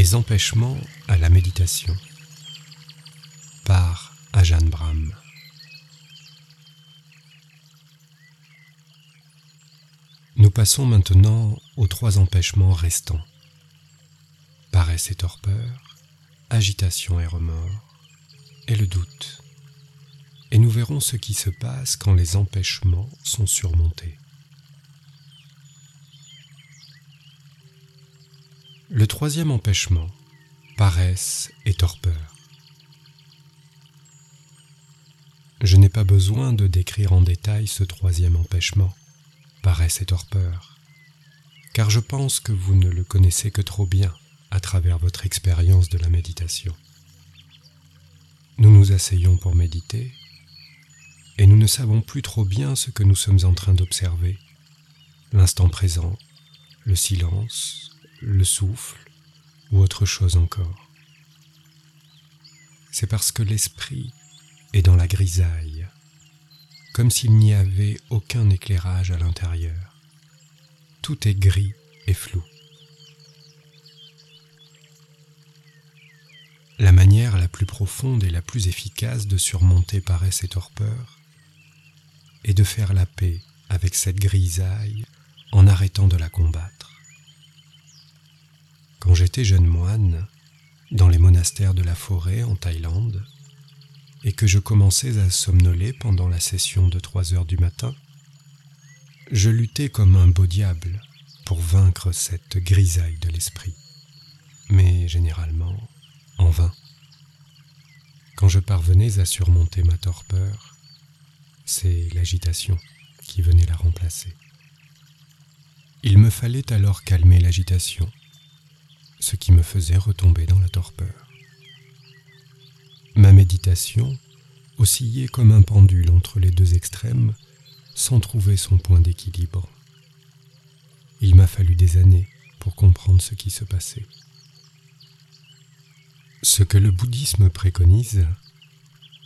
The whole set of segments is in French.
Les empêchements à la méditation par Ajahn Brahm. Nous passons maintenant aux trois empêchements restants. Paresse et torpeur, agitation et remords, et le doute. Et nous verrons ce qui se passe quand les empêchements sont surmontés. Troisième empêchement, paresse et torpeur. Je n'ai pas besoin de décrire en détail ce troisième empêchement, paresse et torpeur, car je pense que vous ne le connaissez que trop bien à travers votre expérience de la méditation. Nous nous asseyons pour méditer et nous ne savons plus trop bien ce que nous sommes en train d'observer, l'instant présent, le silence, le souffle ou autre chose encore. C'est parce que l'esprit est dans la grisaille, comme s'il n'y avait aucun éclairage à l'intérieur. Tout est gris et flou. La manière la plus profonde et la plus efficace de surmonter paresse et torpeur est de faire la paix avec cette grisaille en arrêtant de la combattre. Quand j'étais jeune moine, dans les monastères de la forêt en Thaïlande, et que je commençais à somnoler pendant la session de trois heures du matin, je luttais comme un beau diable pour vaincre cette grisaille de l'esprit, mais généralement en vain. Quand je parvenais à surmonter ma torpeur, c'est l'agitation qui venait la remplacer. Il me fallait alors calmer l'agitation ce qui me faisait retomber dans la torpeur. Ma méditation oscillait comme un pendule entre les deux extrêmes sans trouver son point d'équilibre. Il m'a fallu des années pour comprendre ce qui se passait. Ce que le bouddhisme préconise,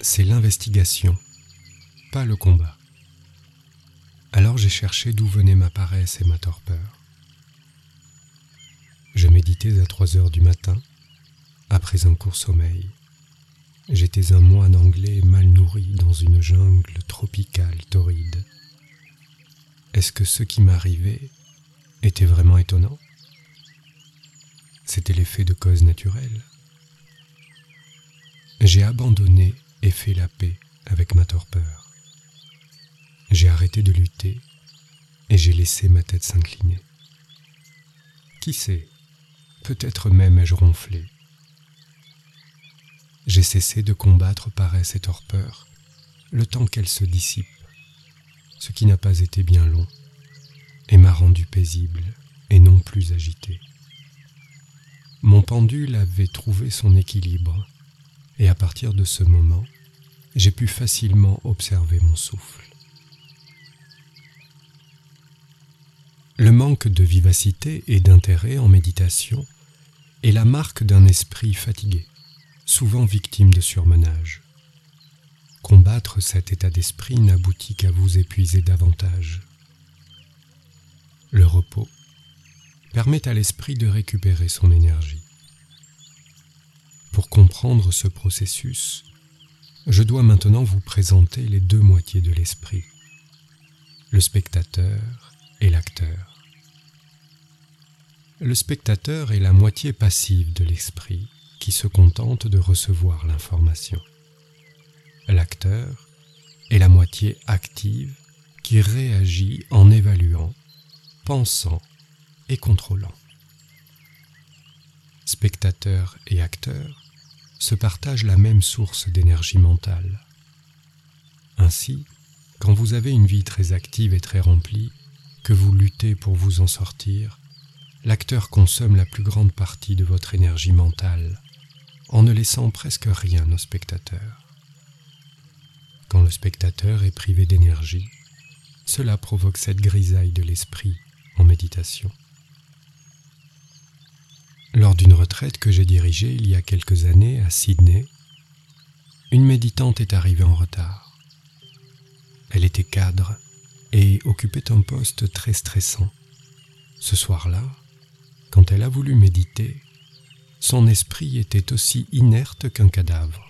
c'est l'investigation, pas le combat. Alors j'ai cherché d'où venait ma paresse et ma torpeur. Je méditais à trois heures du matin, après un court sommeil. J'étais un moine anglais mal nourri dans une jungle tropicale torride. Est-ce que ce qui m'arrivait était vraiment étonnant? C'était l'effet de cause naturelle. J'ai abandonné et fait la paix avec ma torpeur. J'ai arrêté de lutter et j'ai laissé ma tête s'incliner. Qui sait? Peut-être même ai-je ronflé. J'ai cessé de combattre paresse et torpeur, le temps qu'elle se dissipe, ce qui n'a pas été bien long, et m'a rendu paisible et non plus agité. Mon pendule avait trouvé son équilibre, et à partir de ce moment, j'ai pu facilement observer mon souffle. Le manque de vivacité et d'intérêt en méditation est la marque d'un esprit fatigué, souvent victime de surmenage. Combattre cet état d'esprit n'aboutit qu'à vous épuiser davantage. Le repos permet à l'esprit de récupérer son énergie. Pour comprendre ce processus, je dois maintenant vous présenter les deux moitiés de l'esprit, le spectateur et l'acteur. Le spectateur est la moitié passive de l'esprit qui se contente de recevoir l'information. L'acteur est la moitié active qui réagit en évaluant, pensant et contrôlant. Spectateur et acteur se partagent la même source d'énergie mentale. Ainsi, quand vous avez une vie très active et très remplie, que vous luttez pour vous en sortir, l'acteur consomme la plus grande partie de votre énergie mentale, en ne laissant presque rien au spectateur. Quand le spectateur est privé d'énergie, cela provoque cette grisaille de l'esprit en méditation. Lors d'une retraite que j'ai dirigée il y a quelques années à Sydney, une méditante est arrivée en retard. Elle était cadre et occupait un poste très stressant. Ce soir-là, quand elle a voulu méditer, son esprit était aussi inerte qu'un cadavre.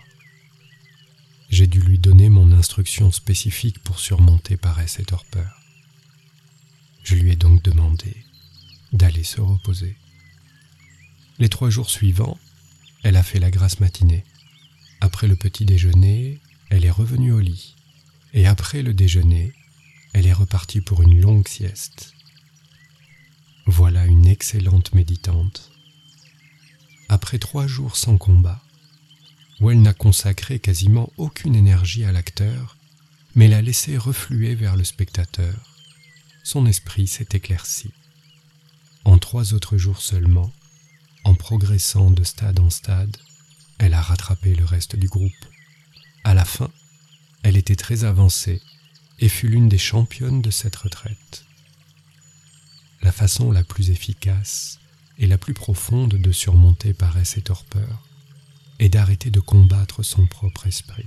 J'ai dû lui donner mon instruction spécifique pour surmonter paresse et torpeur. Je lui ai donc demandé d'aller se reposer. Les trois jours suivants, elle a fait la grasse matinée. Après le petit déjeuner, elle est revenue au lit. Et après le déjeuner, elle est repartie pour une longue sieste. Voilà une excellente méditante. Après trois jours sans combat, où elle n'a consacré quasiment aucune énergie à l'acteur, mais l'a laissé refluer vers le spectateur, son esprit s'est éclairci. En trois autres jours seulement, en progressant de stade en stade, elle a rattrapé le reste du groupe. À la fin, elle était très avancée et fut l'une des championnes de cette retraite. La façon la plus efficace et la plus profonde de surmonter paresse et torpeur est d'arrêter de combattre son propre esprit.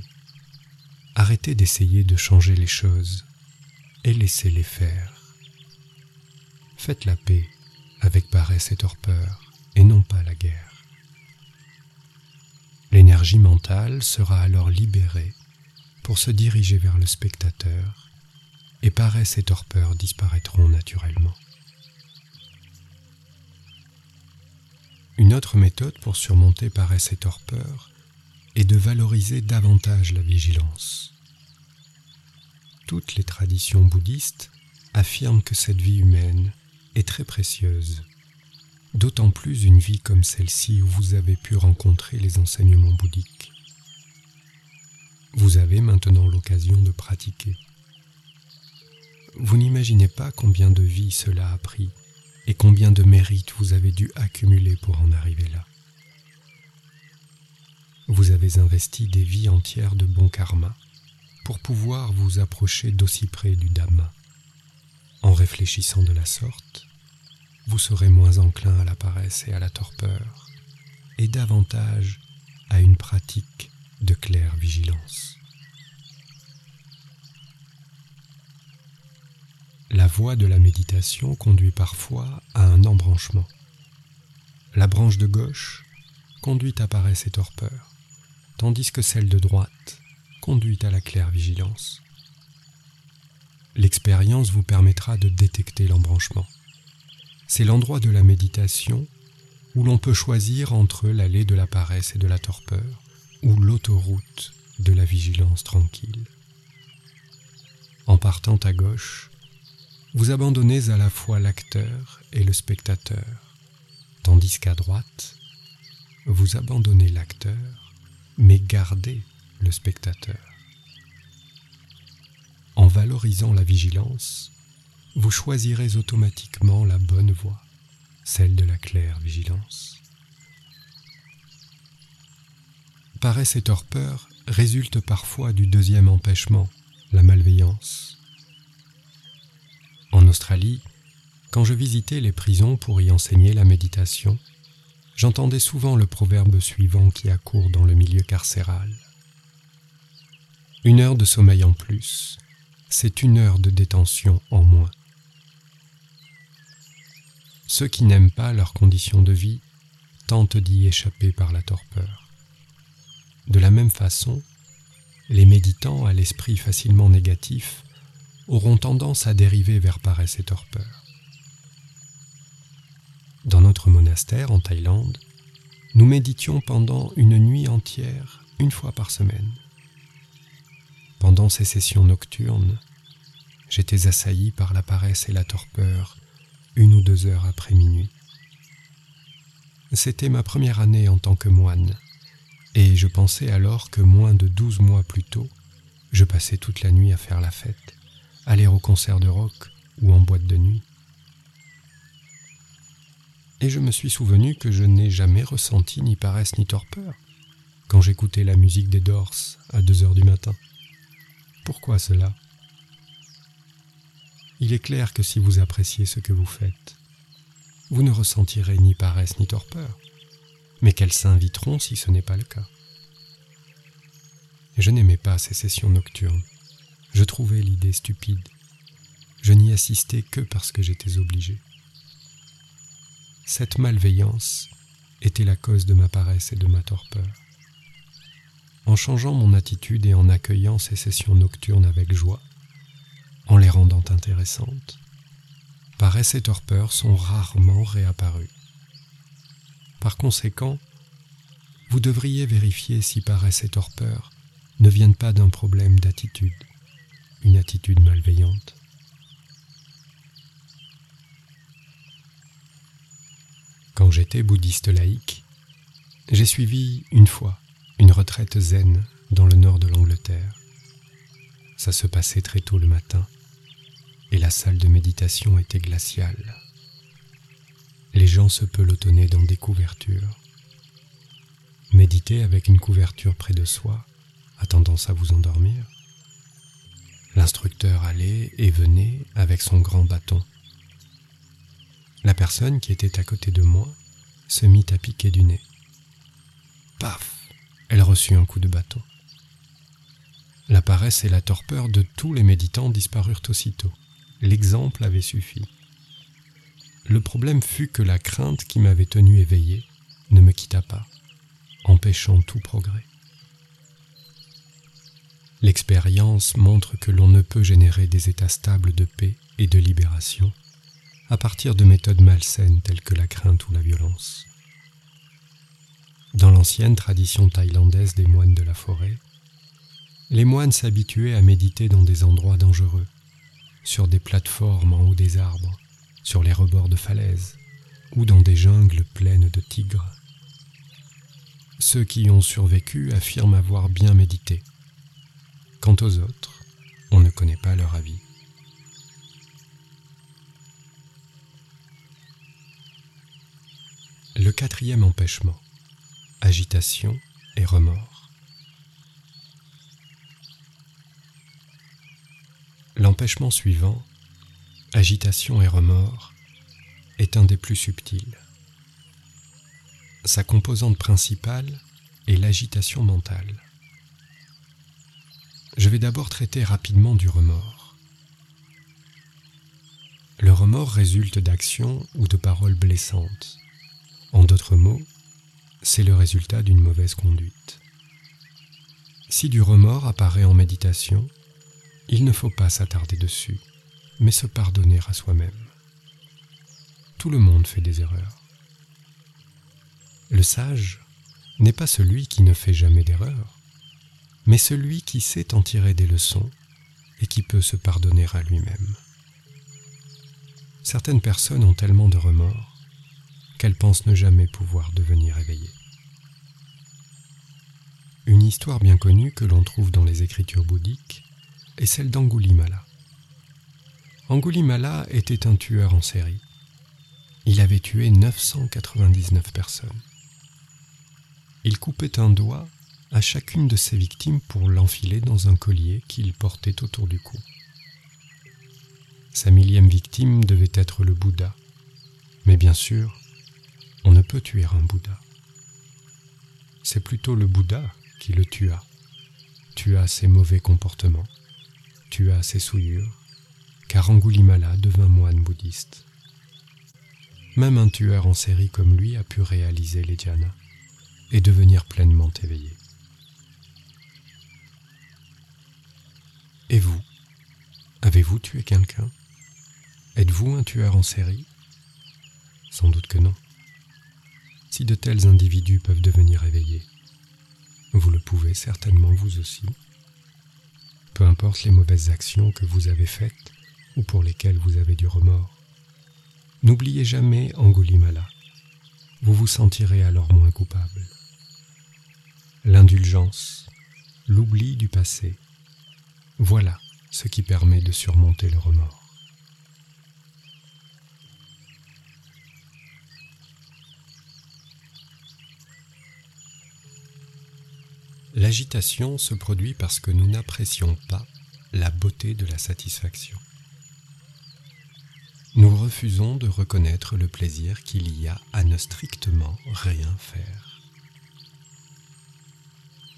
Arrêter d'essayer de changer les choses et laissez-les faire. Faites la paix avec paresse et torpeur et non pas la guerre. L'énergie mentale sera alors libérée pour se diriger vers le spectateur et paresse et torpeur disparaîtront naturellement. Une autre méthode pour surmonter paresse et torpeur est de valoriser davantage la vigilance. Toutes les traditions bouddhistes affirment que cette vie humaine est très précieuse d'autant plus une vie comme celle-ci où vous avez pu rencontrer les enseignements bouddhiques. Vous avez maintenant l'occasion de pratiquer. Vous n'imaginez pas combien de vies cela a pris et combien de mérites vous avez dû accumuler pour en arriver là? Vous avez investi des vies entières de bon karma pour pouvoir vous approcher d'aussi près du Dhamma. En réfléchissant de la sorte, vous serez moins enclin à la paresse et à la torpeur, et davantage à une pratique de claire vigilance. La voie de la méditation conduit parfois à un embranchement. La branche de gauche conduit à paresse et torpeur, tandis que celle de droite conduit à la claire vigilance. L'expérience vous permettra de détecter l'embranchement c'est l'endroit de la méditation où l'on peut choisir entre l'allée de la paresse et de la torpeur, ou l'autoroute de la vigilance tranquille. En partant à gauche, vous abandonnez à la fois l'acteur et le spectateur, tandis qu'à droite, vous abandonnez l'acteur, mais gardez le spectateur. En valorisant la vigilance, vous choisirez automatiquement la bonne voie, celle de la claire vigilance. Paresse et torpeur résultent parfois du deuxième empêchement, la malveillance. Australie, quand je visitais les prisons pour y enseigner la méditation, j'entendais souvent le proverbe suivant qui accourt dans le milieu carcéral. Une heure de sommeil en plus, c'est une heure de détention en moins. Ceux qui n'aiment pas leurs conditions de vie tentent d'y échapper par la torpeur. De la même façon, les méditants à l'esprit facilement négatif auront tendance à dériver vers paresse et torpeur. Dans notre monastère en Thaïlande, nous méditions pendant une nuit entière, une fois par semaine. Pendant ces sessions nocturnes, j'étais assailli par la paresse et la torpeur une ou deux heures après minuit. C'était ma première année en tant que moine, et je pensais alors que moins de douze mois plus tôt, je passais toute la nuit à faire la fête, aller au concert de rock ou en boîte de nuit. Et je me suis souvenu que je n'ai jamais ressenti ni paresse ni torpeur quand j'écoutais la musique des Dors à deux heures du matin. Pourquoi cela? Il est clair que si vous appréciez ce que vous faites, vous ne ressentirez ni paresse ni torpeur, mais qu'elles s'inviteront si ce n'est pas le cas. Je n'aimais pas ces sessions nocturnes. Je trouvais l'idée stupide. Je n'y assistais que parce que j'étais obligé. Cette malveillance était la cause de ma paresse et de ma torpeur. En changeant mon attitude et en accueillant ces sessions nocturnes avec joie, en les rendant intéressantes, paresse et torpeur sont rarement réapparus. Par conséquent, vous devriez vérifier si paresse et torpeur ne viennent pas d'un problème d'attitude, une attitude malveillante. Quand j'étais bouddhiste laïque, j'ai suivi une fois une retraite zen dans le nord de l'Angleterre. Ça se passait très tôt le matin et la salle de méditation était glaciale. Les gens se pelotonnaient dans des couvertures. Méditer avec une couverture près de soi a tendance à vous endormir. L'instructeur allait et venait avec son grand bâton. La personne qui était à côté de moi se mit à piquer du nez. Paf Elle reçut un coup de bâton. La paresse et la torpeur de tous les méditants disparurent aussitôt. L'exemple avait suffi. Le problème fut que la crainte qui m'avait tenu éveillé ne me quitta pas, empêchant tout progrès. L'expérience montre que l'on ne peut générer des états stables de paix et de libération à partir de méthodes malsaines telles que la crainte ou la violence. Dans l'ancienne tradition thaïlandaise des moines de la forêt, les moines s'habituaient à méditer dans des endroits dangereux, sur des plateformes en haut des arbres, sur les rebords de falaises ou dans des jungles pleines de tigres. Ceux qui ont survécu affirment avoir bien médité. Quant aux autres, on ne connaît pas leur avis. Le quatrième empêchement, agitation et remords. L'empêchement suivant, agitation et remords, est un des plus subtils. Sa composante principale est l'agitation mentale. Je vais d'abord traiter rapidement du remords. Le remords résulte d'actions ou de paroles blessantes en d'autres mots, c'est le résultat d'une mauvaise conduite. Si du remords apparaît en méditation, il ne faut pas s'attarder dessus, mais se pardonner à soi-même. Tout le monde fait des erreurs. Le sage n'est pas celui qui ne fait jamais d'erreur, mais celui qui sait en tirer des leçons et qui peut se pardonner à lui-même. Certaines personnes ont tellement de remords qu'elle pense ne jamais pouvoir devenir éveillée. Une histoire bien connue que l'on trouve dans les écritures bouddhiques est celle d'Angulimala. Angulimala était un tueur en série. Il avait tué 999 personnes. Il coupait un doigt à chacune de ses victimes pour l'enfiler dans un collier qu'il portait autour du cou. Sa millième victime devait être le Bouddha, mais bien sûr, on ne peut tuer un Bouddha. C'est plutôt le Bouddha qui le tua, tua ses mauvais comportements, tua ses souillures, car Angulimala devint moine bouddhiste. Même un tueur en série comme lui a pu réaliser les dhyana et devenir pleinement éveillé. Et vous Avez-vous tué quelqu'un? Êtes-vous un tueur en série? Sans doute que non si de tels individus peuvent devenir éveillés. Vous le pouvez certainement vous aussi. Peu importe les mauvaises actions que vous avez faites ou pour lesquelles vous avez du remords. N'oubliez jamais Angulimala. Vous vous sentirez alors moins coupable. L'indulgence, l'oubli du passé, voilà ce qui permet de surmonter le remords. L'agitation se produit parce que nous n'apprécions pas la beauté de la satisfaction. Nous refusons de reconnaître le plaisir qu'il y a à ne strictement rien faire.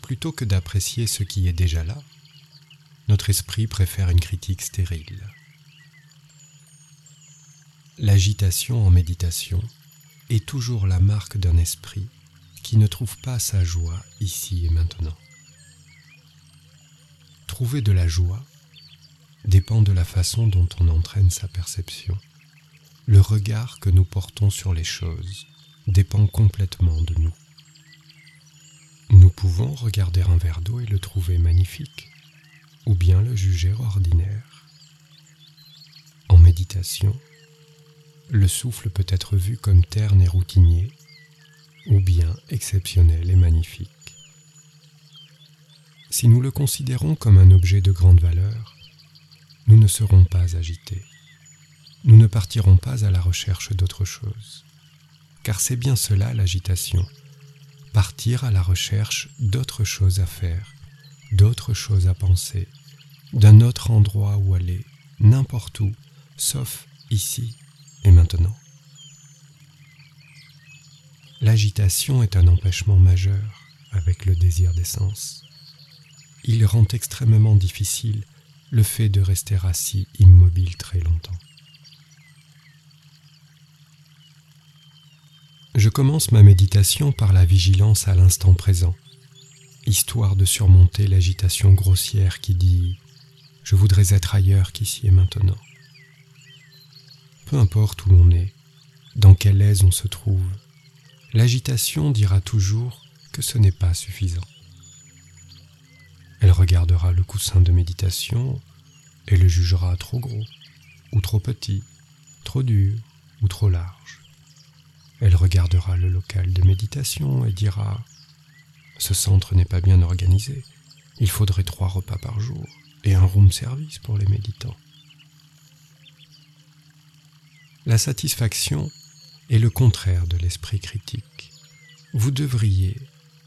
Plutôt que d'apprécier ce qui est déjà là, notre esprit préfère une critique stérile. L'agitation en méditation est toujours la marque d'un esprit qui ne trouve pas sa joie ici et maintenant. Trouver de la joie dépend de la façon dont on entraîne sa perception. Le regard que nous portons sur les choses dépend complètement de nous. Nous pouvons regarder un verre d'eau et le trouver magnifique, ou bien le juger ordinaire. En méditation, le souffle peut être vu comme terne et routinier, ou bien exceptionnel et magnifique. Si nous le considérons comme un objet de grande valeur, nous ne serons pas agités. Nous ne partirons pas à la recherche d'autre chose. Car c'est bien cela l'agitation, partir à la recherche d'autres choses à faire, d'autres choses à penser, d'un autre endroit où aller, n'importe où, sauf ici et maintenant. L'agitation est un empêchement majeur avec le désir d'essence. Il rend extrêmement difficile le fait de rester assis immobile très longtemps. Je commence ma méditation par la vigilance à l'instant présent, histoire de surmonter l'agitation grossière qui dit ⁇ Je voudrais être ailleurs qu'ici et maintenant ⁇ Peu importe où l'on est, dans quelle aise on se trouve, l'agitation dira toujours que ce n'est pas suffisant. Elle regardera le coussin de méditation et le jugera trop gros, ou trop petit, trop dur, ou trop large. Elle regardera le local de méditation et dira Ce centre n'est pas bien organisé, il faudrait trois repas par jour et un room service pour les méditants. La satisfaction est le contraire de l'esprit critique. Vous devriez,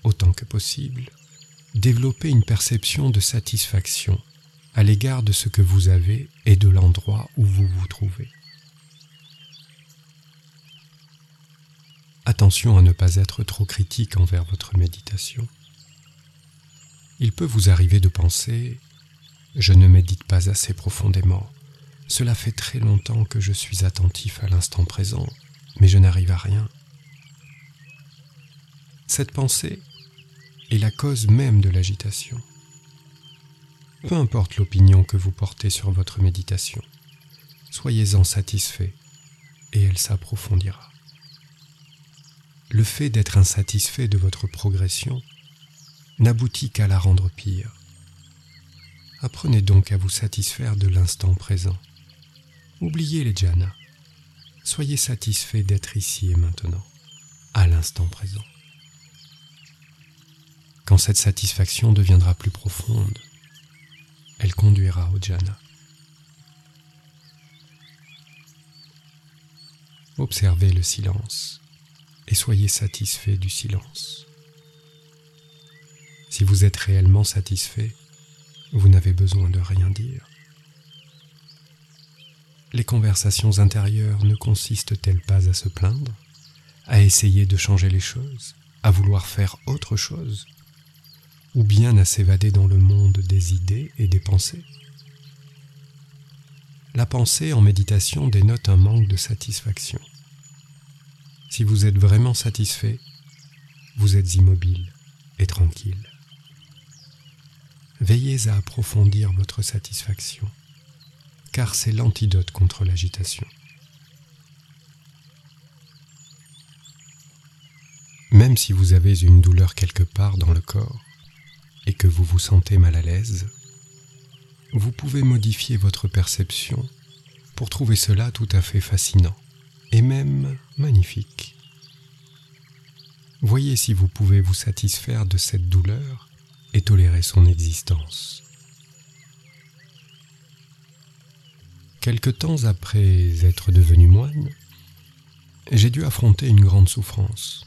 autant que possible, développer une perception de satisfaction à l'égard de ce que vous avez et de l'endroit où vous vous trouvez. Attention à ne pas être trop critique envers votre méditation. Il peut vous arriver de penser ⁇ Je ne médite pas assez profondément, cela fait très longtemps que je suis attentif à l'instant présent, mais je n'arrive à rien. Cette pensée est la cause même de l'agitation. Peu importe l'opinion que vous portez sur votre méditation, soyez-en satisfait et elle s'approfondira. Le fait d'être insatisfait de votre progression n'aboutit qu'à la rendre pire. Apprenez donc à vous satisfaire de l'instant présent. Oubliez les jhanas. Soyez satisfait d'être ici et maintenant, à l'instant présent. Quand cette satisfaction deviendra plus profonde, elle conduira au jhana. Observez le silence et soyez satisfait du silence. Si vous êtes réellement satisfait, vous n'avez besoin de rien dire. Les conversations intérieures ne consistent-elles pas à se plaindre, à essayer de changer les choses, à vouloir faire autre chose ou bien à s'évader dans le monde des idées et des pensées? La pensée en méditation dénote un manque de satisfaction. Si vous êtes vraiment satisfait, vous êtes immobile et tranquille. Veillez à approfondir votre satisfaction, car c'est l'antidote contre l'agitation. Même si vous avez une douleur quelque part dans le corps, et que vous vous sentez mal à l'aise, vous pouvez modifier votre perception pour trouver cela tout à fait fascinant et même magnifique. Voyez si vous pouvez vous satisfaire de cette douleur et tolérer son existence. Quelque temps après être devenu moine, j'ai dû affronter une grande souffrance.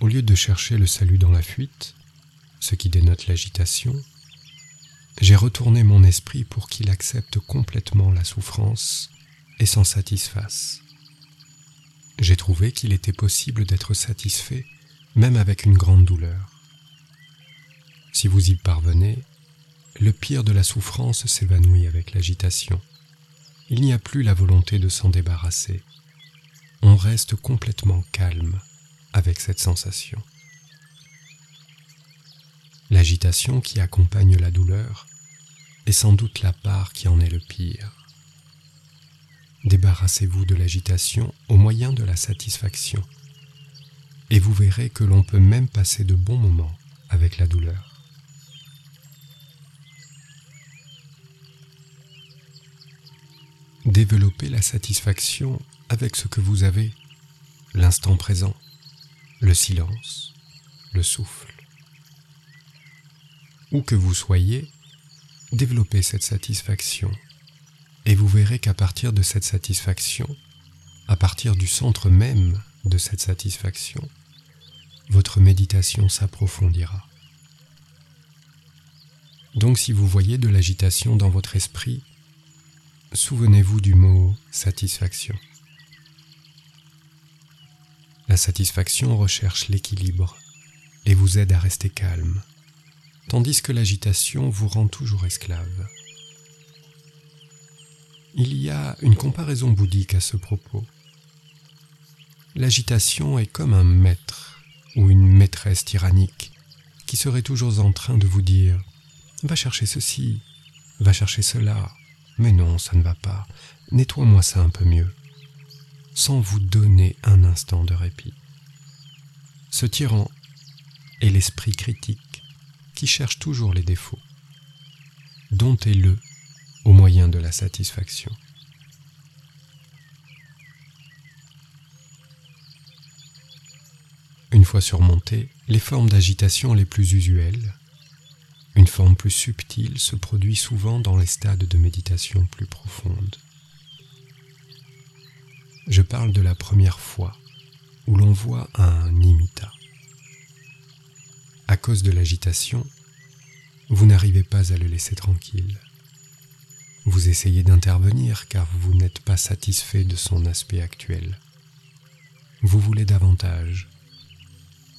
Au lieu de chercher le salut dans la fuite, ce qui dénote l'agitation, j'ai retourné mon esprit pour qu'il accepte complètement la souffrance et s'en satisfasse. J'ai trouvé qu'il était possible d'être satisfait même avec une grande douleur. Si vous y parvenez, le pire de la souffrance s'évanouit avec l'agitation. Il n'y a plus la volonté de s'en débarrasser. on reste complètement calme avec cette sensation. L'agitation qui accompagne la douleur est sans doute la part qui en est le pire. Débarrassez-vous de l'agitation au moyen de la satisfaction, et vous verrez que l'on peut même passer de bons moments avec la douleur. Développez la satisfaction avec ce que vous avez, l'instant présent, le silence, le souffle. Où que vous soyez, développez cette satisfaction et vous verrez qu'à partir de cette satisfaction, à partir du centre même de cette satisfaction, votre méditation s'approfondira. Donc si vous voyez de l'agitation dans votre esprit, souvenez-vous du mot satisfaction. La satisfaction recherche l'équilibre et vous aide à rester calme, tandis que l'agitation vous rend toujours esclave. Il y a une comparaison bouddhique à ce propos. L'agitation est comme un maître ou une maîtresse tyrannique qui serait toujours en train de vous dire Va chercher ceci, va chercher cela, mais non, ça ne va pas, nettoie-moi ça un peu mieux, sans vous donner un instant de répit. Ce tyran est l'esprit critique qui cherche toujours les défauts. Domptez-le au moyen de la satisfaction. Une fois surmontées les formes d'agitation les plus usuelles, une forme plus subtile se produit souvent dans les stades de méditation plus profondes. Je parle de la première fois où l'on voit un nimitta à cause de l'agitation, vous n'arrivez pas à le laisser tranquille. Vous essayez d'intervenir car vous n'êtes pas satisfait de son aspect actuel. Vous voulez davantage.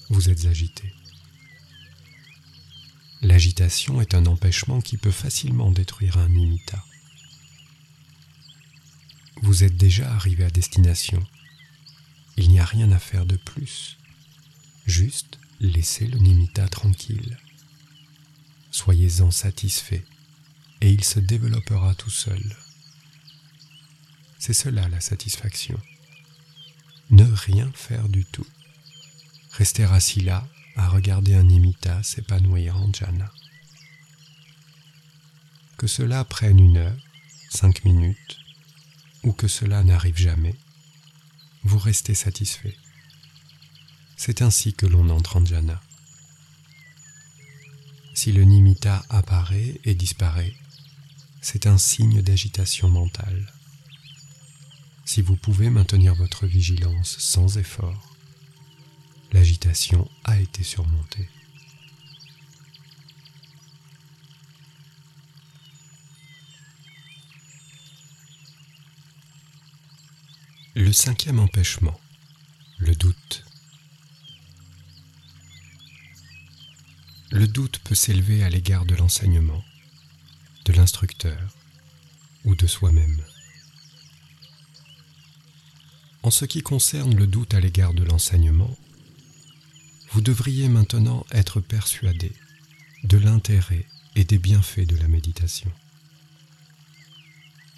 Vous êtes agité. L'agitation est un empêchement qui peut facilement détruire un nimitta. Vous êtes déjà arrivé à destination. Il n'y a rien à faire de plus. Juste laissez le nimitta tranquille. Soyez-en satisfait et il se développera tout seul. C'est cela la satisfaction. Ne rien faire du tout. Rester assis là à regarder un nimitta s'épanouir en jhana. Que cela prenne une heure, cinq minutes, ou que cela n'arrive jamais, vous restez satisfait. C'est ainsi que l'on entre en jhana. Si le nimitta apparaît et disparaît, c'est un signe d'agitation mentale. Si vous pouvez maintenir votre vigilance sans effort, l'agitation a été surmontée. Le cinquième empêchement, le doute. le doute peut s'élever à l'égard de l'enseignement, de l'instructeur ou de soi-même. En ce qui concerne le doute à l'égard de l'enseignement, vous devriez maintenant être persuadé de l'intérêt et des bienfaits de la méditation.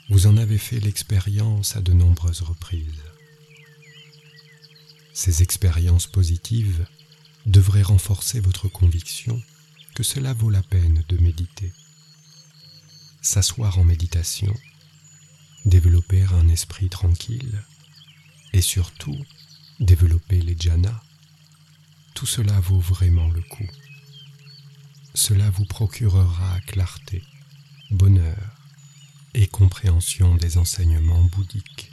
Vous en avez fait l'expérience à de nombreuses reprises. Ces expériences positives devrait renforcer votre conviction que cela vaut la peine de méditer. S'asseoir en méditation, développer un esprit tranquille et surtout développer les jhanas, tout cela vaut vraiment le coup. Cela vous procurera clarté, bonheur et compréhension des enseignements bouddhiques.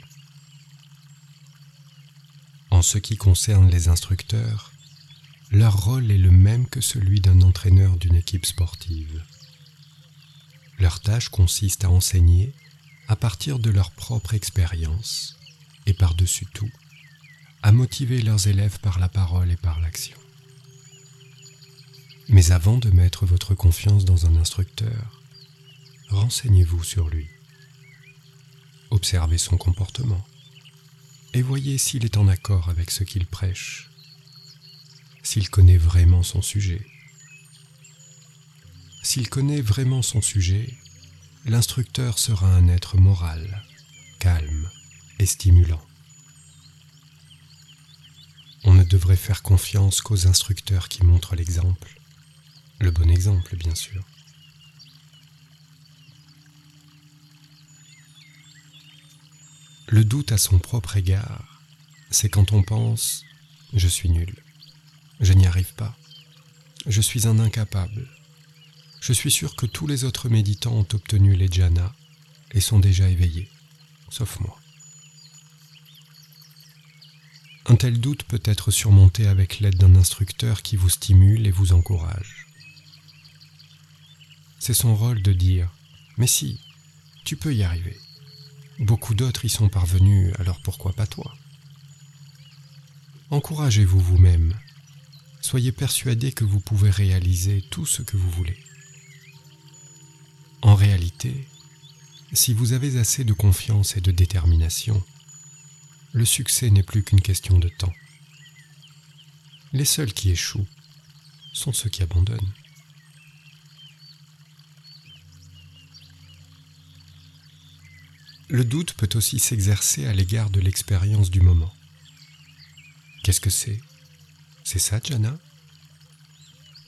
En ce qui concerne les instructeurs, leur rôle est le même que celui d'un entraîneur d'une équipe sportive. Leur tâche consiste à enseigner à partir de leur propre expérience et par-dessus tout, à motiver leurs élèves par la parole et par l'action. Mais avant de mettre votre confiance dans un instructeur, renseignez-vous sur lui. Observez son comportement. et voyez s'il est en accord avec ce qu'il prêche, s'il connaît vraiment son sujet. S'il connaît vraiment son sujet, l'instructeur sera un être moral, calme et stimulant. On ne devrait faire confiance qu'aux instructeurs qui montrent l'exemple, le bon exemple bien sûr. Le doute à son propre égard, c'est quand on pense ⁇ je suis nul, je n'y arrive pas, je suis un incapable, je suis sûr que tous les autres méditants ont obtenu les jhanas et sont déjà éveillés, sauf moi. Un tel doute peut être surmonté avec l'aide d'un instructeur qui vous stimule et vous encourage. C'est son rôle de dire ⁇ Mais si, tu peux y arriver ⁇ Beaucoup d'autres y sont parvenus, alors pourquoi pas toi? Encouragez-vous vous-même. Soyez persuadé que vous pouvez réaliser tout ce que vous voulez. En réalité, si vous avez assez de confiance et de détermination, le succès n'est plus qu'une question de temps. Les seuls qui échouent sont ceux qui abandonnent. Le doute peut aussi s'exercer à l'égard de l'expérience du moment. Qu'est-ce que c'est? C'est ça, Jana?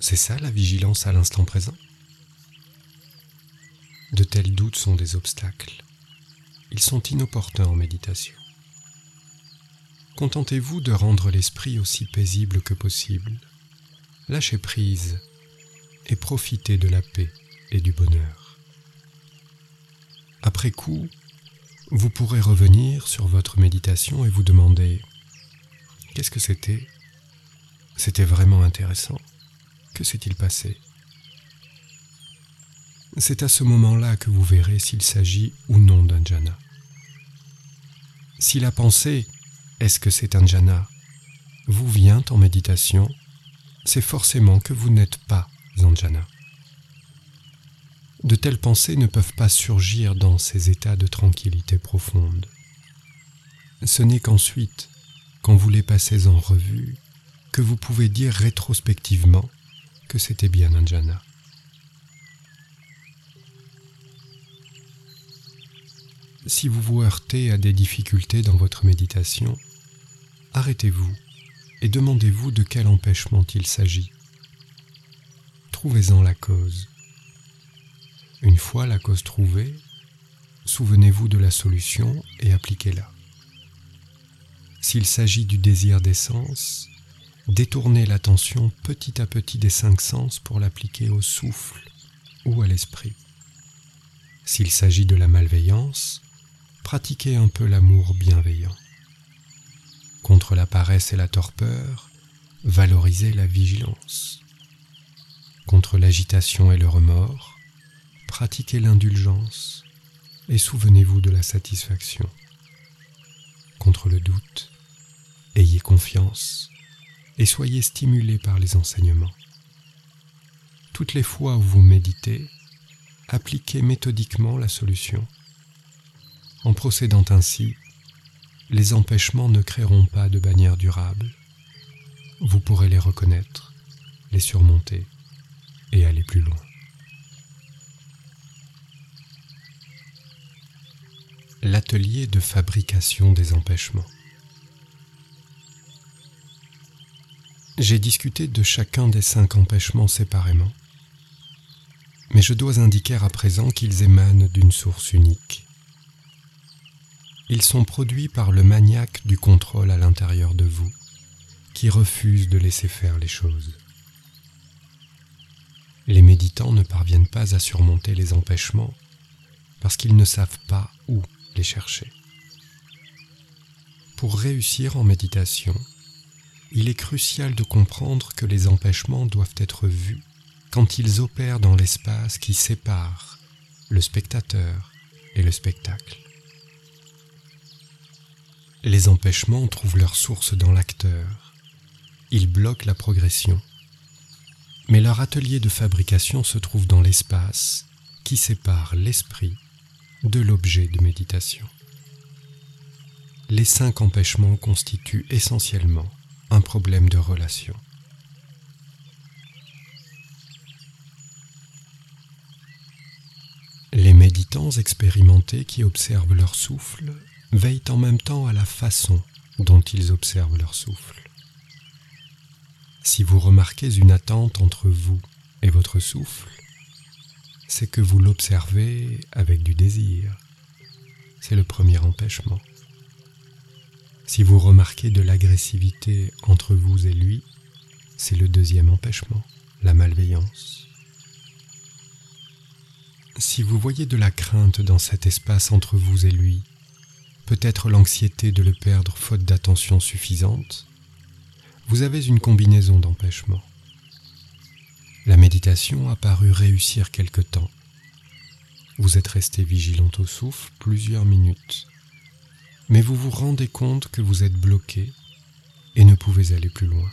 C'est ça la vigilance à l'instant présent? De tels doutes sont des obstacles. Ils sont inopportuns en méditation. Contentez-vous de rendre l'esprit aussi paisible que possible. Lâchez prise et profitez de la paix et du bonheur. Après coup, vous pourrez revenir sur votre méditation et vous demander qu'est-ce que c'était? C'était vraiment intéressant. Que s'est-il passé? C'est à ce moment-là que vous verrez s'il s'agit ou non d'un jhana. Si la pensée est-ce que c'est un jhana? Vous vient en méditation, c'est forcément que vous n'êtes pas en jhana de telles pensées ne peuvent pas surgir dans ces états de tranquillité profonde. Ce n'est qu'ensuite, quand vous les passez en revue, que vous pouvez dire rétrospectivement que c'était bien un. Si vous vous heurtez à des difficultés dans votre méditation, arrêtez-vous et demandez-vous de quel empêchement il s'agit. Trouvez-en la cause. Une fois la cause trouvée, souvenez-vous de la solution et appliquez-la. S'il s'agit du désir d'essence, détournez l'attention petit à petit des cinq sens pour l'appliquer au souffle ou à l'esprit. S'il s'agit de la malveillance, pratiquez un peu l'amour bienveillant. Contre la paresse et la torpeur, valorisez la vigilance. Contre l'agitation et le remords, pratiquez l'indulgence et souvenez-vous de la satisfaction. Contre le doute, ayez confiance et soyez stimulés par les enseignements. Toutes les fois où vous méditez, appliquez méthodiquement la solution. En procédant ainsi, les empêchements ne créeront pas de bannière durable. Vous pourrez les reconnaître, les surmonter et aller plus loin. L'atelier de fabrication des empêchements. J'ai discuté de chacun des cinq empêchements séparément, mais je dois indiquer à présent qu'ils émanent d'une source unique. Ils sont produits par le maniaque du contrôle à l'intérieur de vous, qui refuse de laisser faire les choses. Les méditants ne parviennent pas à surmonter les empêchements parce qu'ils ne savent pas où les chercher. Pour réussir en méditation, il est crucial de comprendre que les empêchements doivent être vus quand ils opèrent dans l'espace qui sépare le spectateur et le spectacle. Les empêchements trouvent leur source dans l'acteur. Ils bloquent la progression. Mais leur atelier de fabrication se trouve dans l'espace qui sépare l'esprit de l'objet de méditation. les cinq empêchements constituent essentiellement un problème de relation. Les méditants expérimentés qui observent leur souffle veillent en même temps à la façon dont ils observent leur souffle. Si vous remarquez une attente entre vous et votre souffle, c'est que vous l'observez avec du désir. C'est le premier empêchement. Si vous remarquez de l'agressivité entre vous et lui, c'est le deuxième empêchement, la malveillance. Si vous voyez de la crainte dans cet espace entre vous et lui, peut-être l'anxiété de le perdre faute d'attention suffisante, vous avez une combinaison d'empêchements. La méditation a paru réussir quelque temps. Vous êtes resté vigilant au souffle plusieurs minutes, mais vous vous rendez compte que vous êtes bloqué et ne pouvez aller plus loin.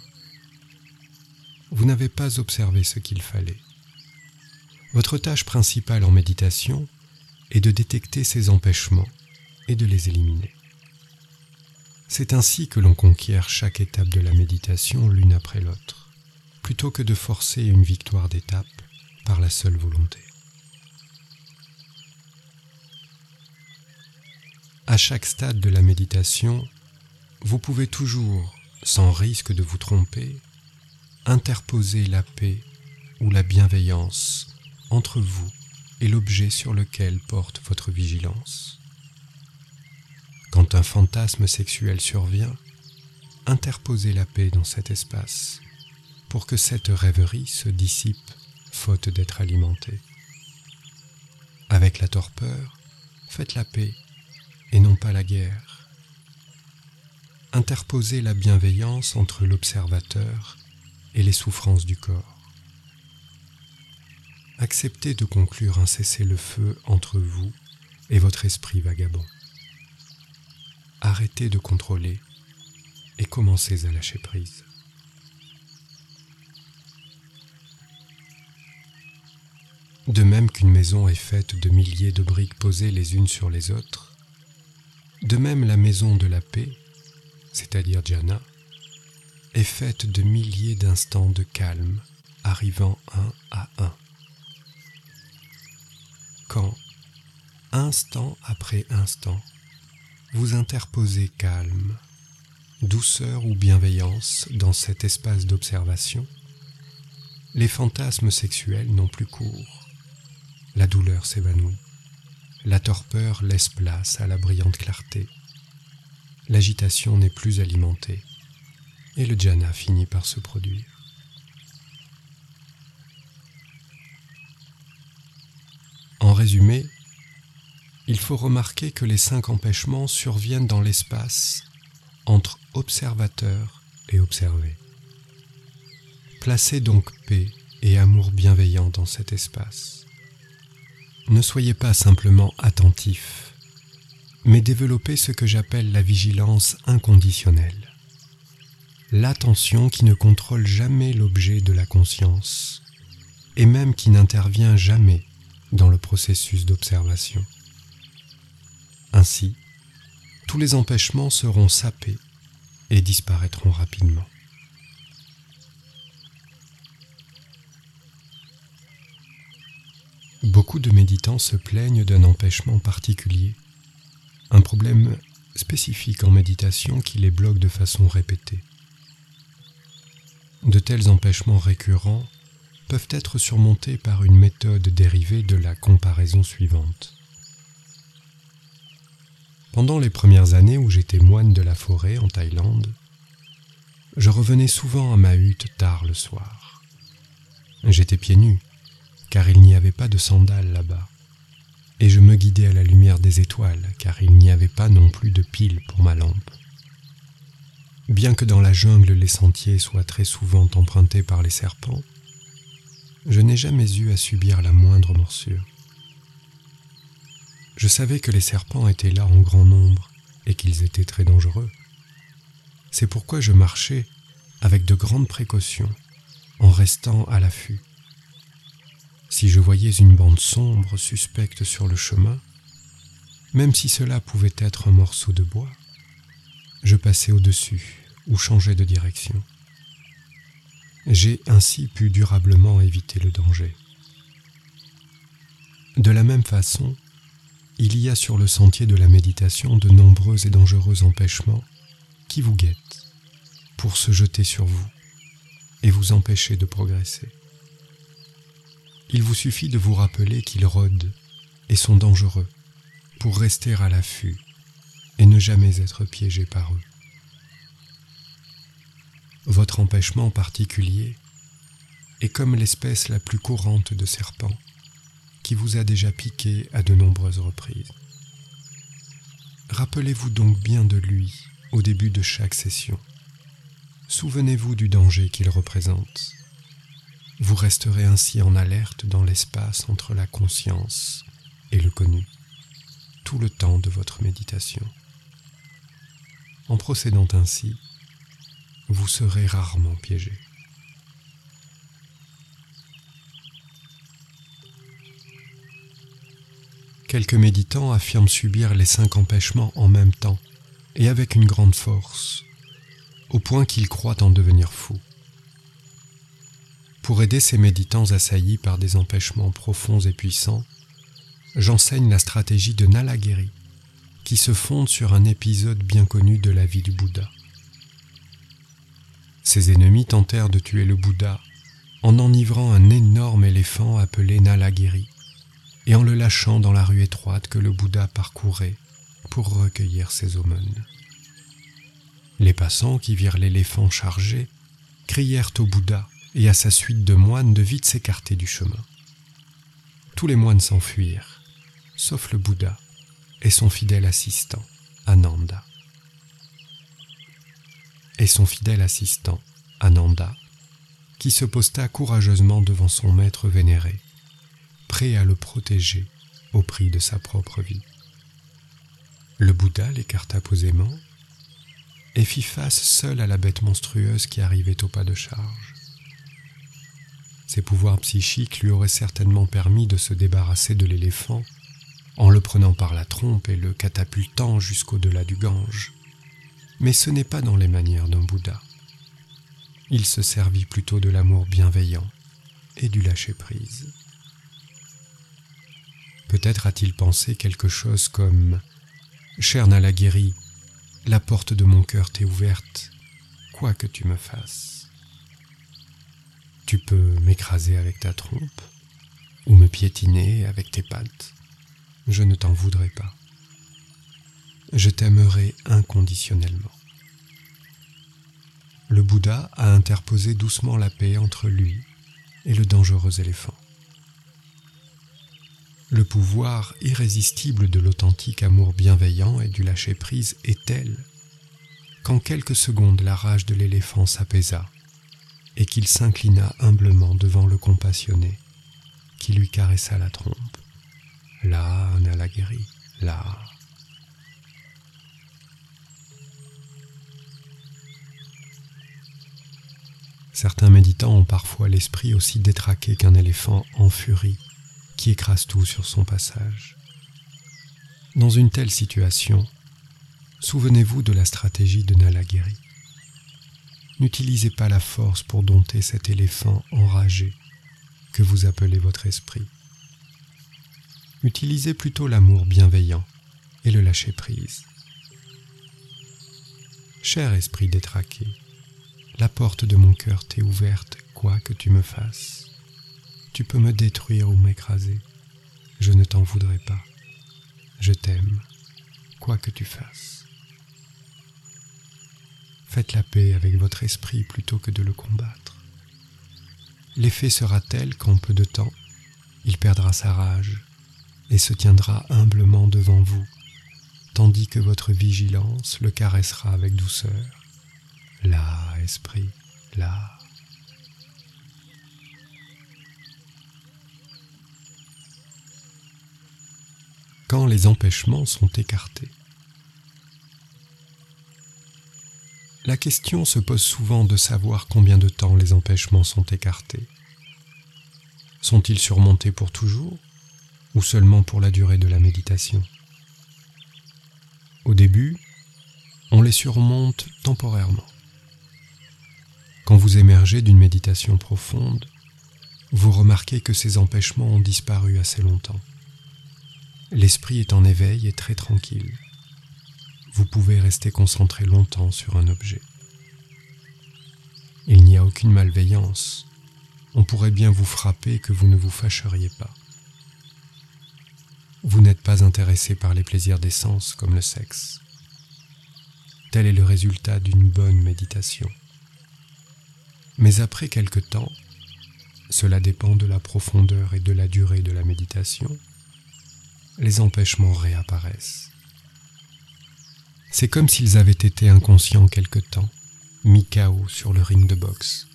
Vous n'avez pas observé ce qu'il fallait. Votre tâche principale en méditation est de détecter ces empêchements et de les éliminer. C'est ainsi que l'on conquiert chaque étape de la méditation l'une après l'autre, plutôt que de forcer une victoire d'étape par la seule volonté. À chaque stade de la méditation, vous pouvez toujours, sans risque de vous tromper, interposer la paix ou la bienveillance entre vous et l'objet sur lequel porte votre vigilance. Quand un fantasme sexuel survient, interposez la paix dans cet espace pour que cette rêverie se dissipe faute d'être alimentée. Avec la torpeur, faites la paix et non pas la guerre. Interposez la bienveillance entre l'observateur et les souffrances du corps acceptez de conclure un cessez-le-feu entre vous et votre esprit vagabond. Arrêtez de contrôler et commencez à lâcher prise. De même qu'une maison est faite de milliers de briques posées les unes sur les autres, de même la maison de la paix, c'est-à-dire Jhana, est faite de milliers d'instants de calme arrivant un à un. Quand, instant après instant, vous interposez calme, douceur ou bienveillance dans cet espace d'observation, les fantasmes sexuels n'ont plus cours, la douleur s'évanouit, la torpeur laisse place à la brillante clarté, l'agitation n'est plus alimentée, et le jhana finit par se produire. En résumé, il faut remarquer que les cinq empêchements surviennent dans l'espace entre observateur et observé. Placez donc paix et amour bienveillant dans cet espace. Ne soyez pas simplement attentif, mais développez ce que j'appelle la vigilance inconditionnelle, l'attention qui ne contrôle jamais l'objet de la conscience, et même qui n'intervient jamais dans le processus d'observation. Ainsi, tous les empêchements seront sapés et disparaîtront rapidement. Beaucoup de méditants se plaignent d'un empêchement particulier, un problème spécifique en méditation qui les bloque de façon répétée. De tels empêchements récurrents peuvent être surmontés par une méthode dérivée de la comparaison suivante. Pendant les premières années où j'étais moine de la forêt en Thaïlande, je revenais souvent à ma hutte tard le soir. J'étais pieds nus, car il n'y avait pas de sandales là-bas, et je me guidais à la lumière des étoiles, car il n'y avait pas non plus de pile pour ma lampe. Bien que dans la jungle les sentiers soient très souvent empruntés par les serpents, je n'ai jamais eu à subir la moindre morsure. Je savais que les serpents étaient là en grand nombre et qu'ils étaient très dangereux. C'est pourquoi je marchais avec de grandes précautions, en restant à l'affût. Si je voyais une bande sombre suspecte sur le chemin, même si cela pouvait être un morceau de bois, je passais au-dessus ou changeais de direction. J'ai ainsi pu durablement éviter le danger. De la même façon, il y a sur le sentier de la méditation de nombreux et dangereux empêchements qui vous guettent pour se jeter sur vous et vous empêcher de progresser. Il vous suffit de vous rappeler qu'ils rôdent et sont dangereux pour rester à l'affût et ne jamais être piégé par eux. Votre empêchement particulier est comme l'espèce la plus courante de serpent qui vous a déjà piqué à de nombreuses reprises. Rappelez-vous donc bien de lui au début de chaque session. Souvenez-vous du danger qu'il représente. Vous resterez ainsi en alerte dans l'espace entre la conscience et le connu, tout le temps de votre méditation. En procédant ainsi, vous serez rarement piégé. Quelques méditants affirment subir les cinq empêchements en même temps et avec une grande force, au point qu'ils croient en devenir fous. Pour aider ces méditants assaillis par des empêchements profonds et puissants, j'enseigne la stratégie de Nalagiri, qui se fonde sur un épisode bien connu de la vie du Bouddha. Ses ennemis tentèrent de tuer le Bouddha en enivrant un énorme éléphant appelé Nalagiri et en le lâchant dans la rue étroite que le Bouddha parcourait pour recueillir ses aumônes. Les passants qui virent l'éléphant chargé crièrent au Bouddha et à sa suite de moines de vite s'écarter du chemin. Tous les moines s'enfuirent, sauf le Bouddha et son fidèle assistant, Ananda. Et son fidèle assistant, Ananda, qui se posta courageusement devant son maître vénéré prêt à le protéger au prix de sa propre vie. Le Bouddha l'écarta posément et fit face seul à la bête monstrueuse qui arrivait au pas de charge. Ses pouvoirs psychiques lui auraient certainement permis de se débarrasser de l'éléphant en le prenant par la trompe et le catapultant jusqu'au-delà du Gange. Mais ce n'est pas dans les manières d'un Bouddha. Il se servit plutôt de l'amour bienveillant et du lâcher-prise. Peut-être a-t-il pensé quelque chose comme Cher Nalagiri, la porte de mon cœur t'est ouverte, quoi que tu me fasses. Tu peux m'écraser avec ta trompe ou me piétiner avec tes pattes. Je ne t'en voudrais pas. Je t'aimerai inconditionnellement. Le Bouddha a interposé doucement la paix entre lui et le dangereux éléphant. Le pouvoir irrésistible de l'authentique amour bienveillant et du lâcher-prise est tel qu'en quelques secondes la rage de l'éléphant s'apaisa et qu'il s'inclina humblement devant le compassionné qui lui caressa la trompe. Là, Nalagiri, là. Certains méditants ont parfois l'esprit aussi détraqué qu'un éléphant en furie qui écrase tout sur son passage. Dans une telle situation, souvenez-vous de la stratégie de Nalagiri. N'utilisez pas la force pour dompter cet éléphant enragé que vous appelez votre esprit. Utilisez plutôt l'amour bienveillant et le lâcher-prise. Cher esprit détraqué, la porte de mon cœur t'est ouverte, quoi que tu me fasses. Tu peux me détruire ou m'écraser. Je ne t'en voudrais pas. Je t'aime, quoi que tu fasses. Faites la paix avec votre esprit plutôt que de le combattre. L'effet sera tel qu'en peu de temps, il perdra sa rage et se tiendra humblement devant vous, tandis que votre vigilance le caressera avec douceur. Là, esprit, là. quand les empêchements sont écartés. La question se pose souvent de savoir combien de temps les empêchements sont écartés. Sont-ils surmontés pour toujours ou seulement pour la durée de la méditation? Au début, on les surmonte temporairement. Quand vous émergez d'une méditation profonde, vous remarquez que ces empêchements ont disparu assez longtemps. L'esprit est en éveil et très tranquille. Vous pouvez rester concentré longtemps sur un objet. Il n'y a aucune malveillance. On pourrait bien vous frapper que vous ne vous fâcheriez pas. Vous n'êtes pas intéressé par les plaisirs des sens comme le sexe. Tel est le résultat d'une bonne méditation. Mais après quelque temps, cela dépend de la profondeur et de la durée de la méditation, les empêchements réapparaissent. C'est comme s'ils avaient été inconscients quelque temps, mis KO sur le ring de boxe,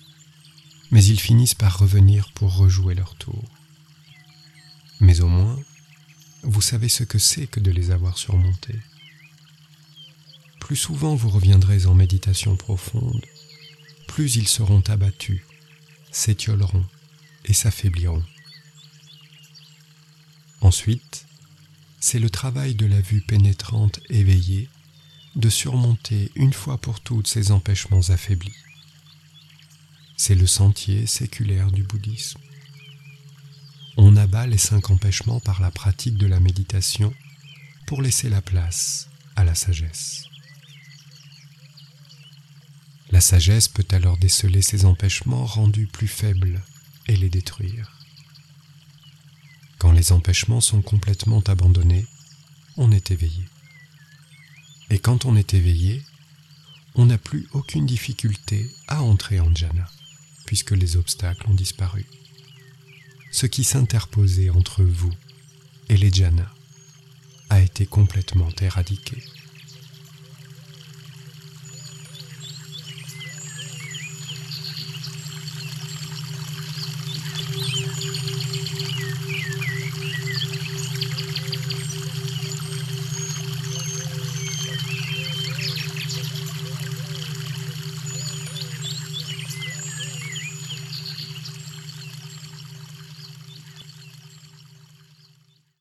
mais ils finissent par revenir pour rejouer leur tour. Mais au moins, vous savez ce que c'est que de les avoir surmontés. Plus souvent vous reviendrez en méditation profonde, plus ils seront abattus, s'étioleront et s'affaibliront. Ensuite, c'est le travail de la vue pénétrante éveillée de surmonter une fois pour toutes ces empêchements affaiblis. C'est le sentier séculaire du bouddhisme. On abat les cinq empêchements par la pratique de la méditation pour laisser la place à la sagesse. La sagesse peut alors déceler ces empêchements rendus plus faibles et les détruire. Quand les empêchements sont complètement abandonnés, on est éveillé. Et quand on est éveillé, on n'a plus aucune difficulté à entrer en jhana, puisque les obstacles ont disparu. Ce qui s'interposait entre vous et les jhanas a été complètement éradiqué.